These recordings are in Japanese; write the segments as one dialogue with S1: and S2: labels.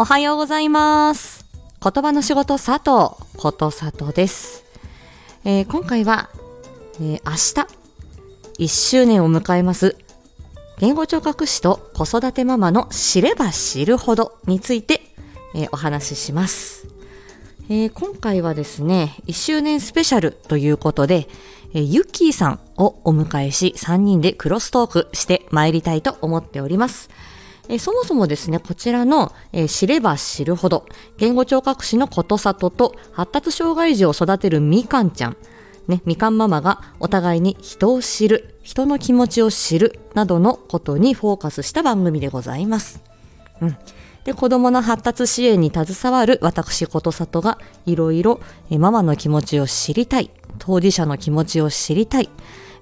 S1: おはようございます。言葉の仕事佐藤こと佐藤です。えー今回は、えー明日1周年を迎えます言語聴覚士と子育てママの知れば知るほどについて、えーお話しします。えー今回はですね、1周年スペシャルということで、えーユッキーさんをお迎えし、3人でクロストークして参りたいと思っております。えそもそもですね、こちらの、え知れば知るほど、言語聴覚士のことさとと発達障害児を育てるみかんちゃん、ね、みかんママがお互いに人を知る、人の気持ちを知るなどのことにフォーカスした番組でございます。うん。で、子供の発達支援に携わる私ことさとがいろいろママの気持ちを知りたい、当事者の気持ちを知りたい、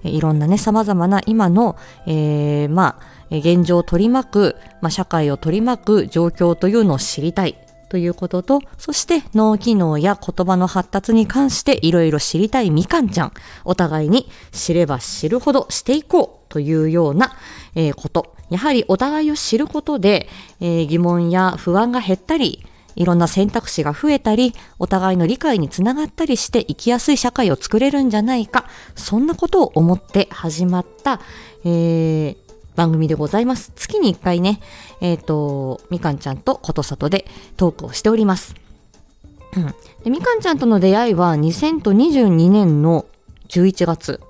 S1: いろんなね、様々な今の、えーまあ、現状を取り巻く、まあ、社会を取り巻く状況というのを知りたい。ということと、そして脳機能や言葉の発達に関していろいろ知りたいみかんちゃん、お互いに知れば知るほどしていこう。というような、えーこと。やはりお互いを知ることで、えー疑問や不安が減ったり、いろんな選択肢が増えたり、お互いの理解につながったりして生きやすい社会を作れるんじゃないか、そんなことを思って始まった、えー番組でございます。月に1回ね、えっ、と、みかんちゃんとことさとでトークをしております。うんでみかんちゃんとの出会いは2022年の11月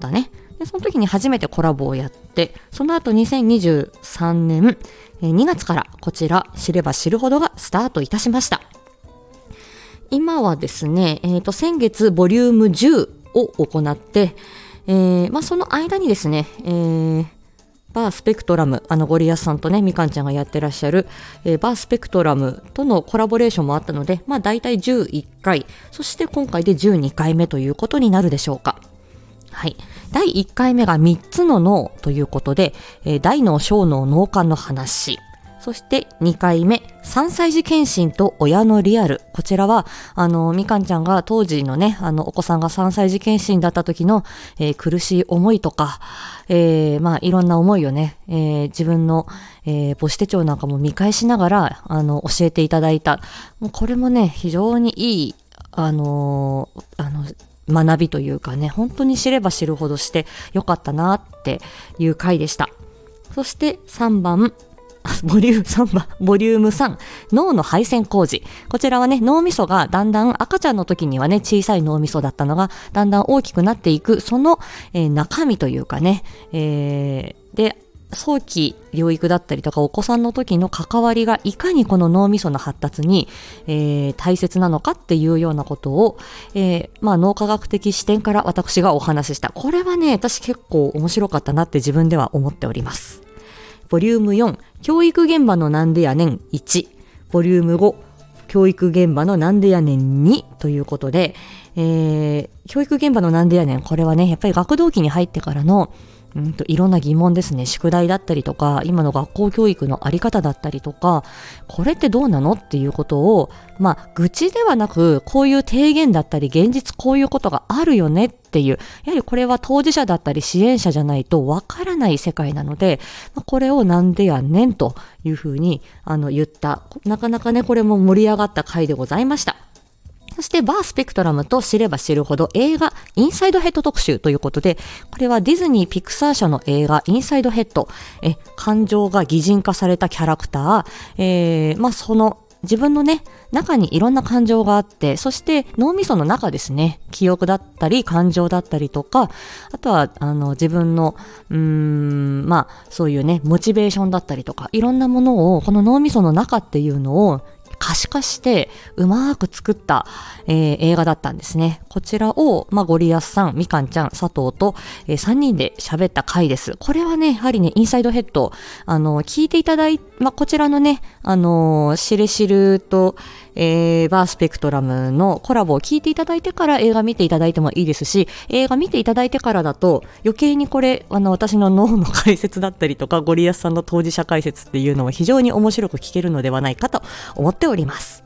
S1: だね。で、その時に初めてコラボをやって、その後2023年2月からこちら知れば知るほどがスタートいたしました。今はですね、えっ、と、先月ボリューム10を行って、えーまあ、その間にですね、えーバースペクトラム、あのゴリアスさんとね、みかんちゃんがやってらっしゃる、えーバースペクトラムとのコラボレーションもあったので、まあ大体11回、そして今回で12回目ということになるでしょうか。はい。第1回目が3つの脳ということで、えー大脳、小脳、脳幹の話。そして2回目、3歳児検診と親のリアル。こちらは、あの、みかんちゃんが当時のね、あの、お子さんが3歳児検診だった時の、えー苦しい思いとか、えーまあ、いろんな思いをね、えー自分の、え母子手帳なんかも見返しながら、あの、教えていただいた。もうこれもね、非常にいい、あのーあの、学びというかね、本当に知れば知るほどしてよかったなっていう回でした。そして3番、ボリューム3番、ボリューム3、脳の配線工事。こちらはね、脳みそがだんだん赤ちゃんの時にはね、小さい脳みそだったのが、だんだん大きくなっていく、その、えー中身というかね、えーで、早期療育だったりとかお子さんの時の関わりがいかにこの脳みその発達に、えー大切なのかっていうようなことを、えーまあ、脳科学的視点から私がお話しした。これはね、私結構面白かったなって自分では思っております。ボリューム4、教育現場のなんでやねん1、ボリューム5、教育現場のなんでやねん2ということで、えー教育現場のなんでやねん、これはね、やっぱり学童期に入ってからの、うんといろんな疑問ですね。宿題だったりとか、今の学校教育のあり方だったりとか、これってどうなのっていうことを、まあ、愚痴ではなく、こういう提言だったり、現実こういうことがあるよねっていう、やはりこれは当事者だったり支援者じゃないとわからない世界なので、まこれをなんでやねんというふうに、あの、言った。なかなかね、これも盛り上がった回でございました。そしてバースペクトラムと知れば知るほど映画インサイドヘッド特集ということで、これはディズニー・ピクサー社の映画インサイドヘッド、え、感情が擬人化されたキャラクター、えー、まあその自分のね、中にいろんな感情があって、そして脳みその中ですね、記憶だったり感情だったりとか、あとはあの自分の、うーん、まあそういうね、モチベーションだったりとか、いろんなものをこの脳みその中っていうのを可視化してうまく作った、えー映画だったんですね。こちらを、まあ、ゴリアスさん、みかんちゃん、佐藤と、え3人で喋った回です。これはね、やはりね、インサイドヘッド、あの、聞いていただいまあ、こちらのね、あの、しるしると、えーバースペクトラムのコラボを聞いていただいてから映画見ていただいてもいいですし、映画見ていただいてからだと余計にこれ、あの、私の脳の解説だったりとか、ゴリアスさんの当事者解説っていうのは非常に面白く聞けるのではないかと思っております。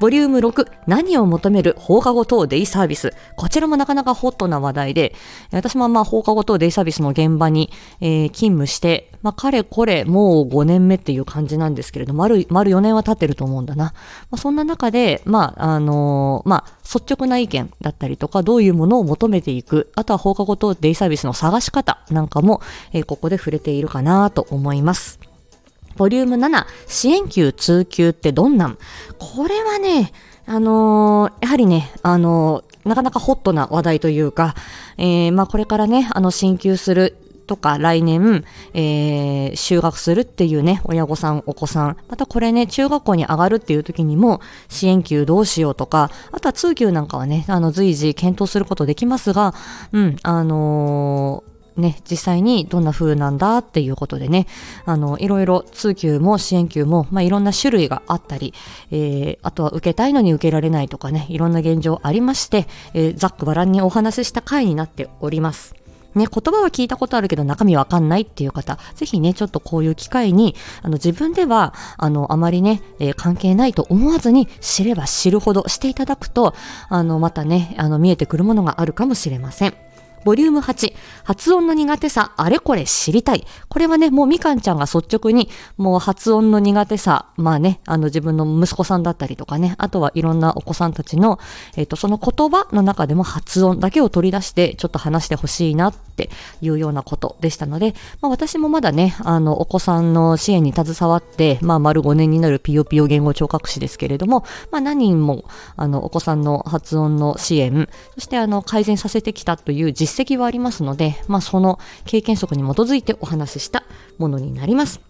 S1: ボリューム6、何を求める放課後等デイサービス。こちらもなかなかホットな話題で、私もまあ放課後等デイサービスの現場に、えー、勤務して、まあ、かれこれもう5年目っていう感じなんですけれど、丸、丸4年は経ってると思うんだな。まあ、そんな中で、まあ、あのー、まあ、率直な意見だったりとか、どういうものを求めていく、あとは放課後等デイサービスの探し方なんかも、えー、ここで触れているかなと思います。ボリューム7、支援級通級ってどんなん？これはね、あのー、やはりね、あのー、なかなかホットな話題というか、えー、まあこれからね、あの、進級するとか来年、えー、就学するっていうね、親御さん、お子さん、またこれね、中学校に上がるっていう時にも、支援級どうしようとか、あとは通級なんかはね、あの、随時検討することできますが、うん、あのーね、実際にどんな風なんだっていうことでね、あの、いろいろ通級も支援級も、まあ、いろんな種類があったり、えー、あとは受けたいのに受けられないとかね、いろんな現状ありまして、えー、ざっくばらんにお話しした回になっております。ね、言葉は聞いたことあるけど中身わかんないっていう方、ぜひね、ちょっとこういう機会に、あの、自分では、あの、あまりね、えー、関係ないと思わずに知れば知るほどしていただくと、あの、またね、あの、見えてくるものがあるかもしれません。ボリューム8、発音の苦手さ、あれこれ知りたい。これはね、もうみかんちゃんが率直に、もう発音の苦手さ、まあね、あの自分の息子さんだったりとかね、あとはいろんなお子さんたちの、えっ、ー、と、その言葉の中でも発音だけを取り出して、ちょっと話してほしいなっていうようなことでしたので、まあ私もまだね、あの、お子さんの支援に携わって、まあ丸5年になるピヨピヨ言語聴覚士ですけれども、まあ何人も、あの、お子さんの発音の支援、そしてあの、改善させてきたという実実績はありますので、まあ、その経験則に基づいてお話ししたものになります。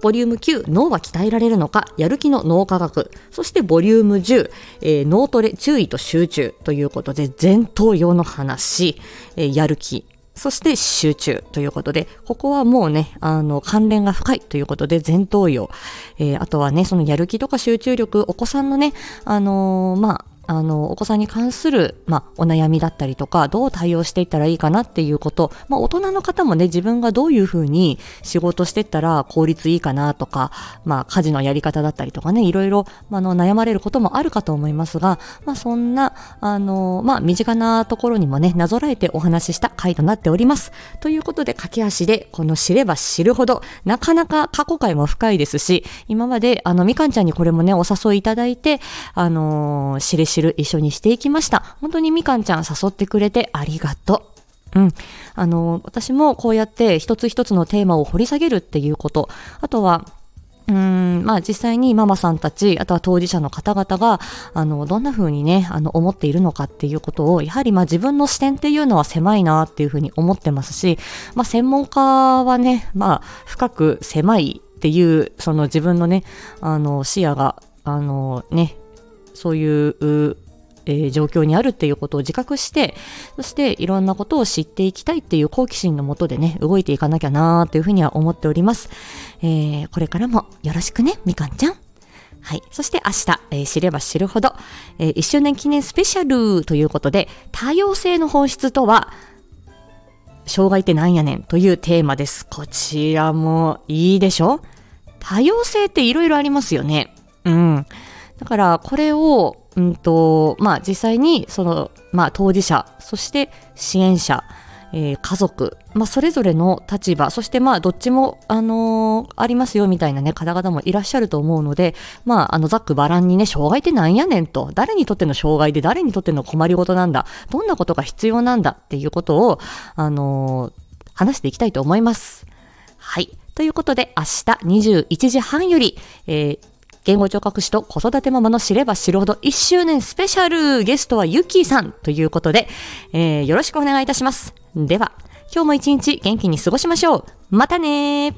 S1: ボリューム9、脳は鍛えられるのか、やる気の脳科学。そしてボリューム10、えー、脳トレ、注意と集中ということで、前頭葉の話、えー、やる気、そして集中ということで、ここはもうね、あの、関連が深いということで、前頭葉。えー、あとはね、そのやる気とか集中力、お子さんのね、あの、まあ、あの、お子さんに関する、まあ、お悩みだったりとか、どう対応していったらいいかなっていうこと、まあ、大人の方もね、自分がどういうふうに仕事していったら効率いいかなとか、まあ、家事のやり方だったりとかね、いろいろ、あの、悩まれることもあるかと思いますが、まあ、そんな、あの、まあ、身近なところにもね、なぞらえてお話しした回となっております。ということで、駆け足で、この知れば知るほど、なかなか過去回も深いですし、今まで、あの、みかんちゃんにこれもね、お誘いいただいて、あの、知れ知る一緒にしていきました。本当にみかんちゃん誘ってくれてありがとう。うん。あの、私もこうやって一つ一つのテーマを掘り下げるっていうこと。あとは、うん、まあ実際にママさんたち、あとは当事者の方々が、あの、どんな風にね、あの、思っているのかっていうことを、やはりまあ自分の視点っていうのは狭いなっていう風に思ってますし、まあ専門家はね、まあ深く狭いっていう、その自分のね、あの、視野が、あのね、そういうえー、状況にあるっていうことを自覚して、そしていろんなことを知っていきたいっていう好奇心のもとでね、動いていかなきゃなーというふうには思っております。えー、これからもよろしくね、みかんちゃん。はい。そして明日、えー、知れば知るほど、えー、1周年記念スペシャルということで、多様性の本質とは、障害ってなんやねんというテーマです。こちらもいいでしょ？多様性っていろいろありますよね。うん。だからこれを、うんとまあ、実際にその、まあ、当事者そして支援者、えー、家族、まあ、それぞれの立場そしてまあどっちも、あのー、ありますよみたいな、ね、方々もいらっしゃると思うので、まあ、あのざっくばらんにね障害ってなんやねんと。誰にとっての障害で誰にとっての困りごとなんだ。どんなことが必要なんだ。っていうことを、あのー、話していきたいと思います。はい。ということで明日21時半より、えー言語聴覚士と子育てママの知れば知るほど1周年スペシャルゲストはゆきさんということで、えー、よろしくお願いいたします。では、今日も一日元気に過ごしましょう。またね。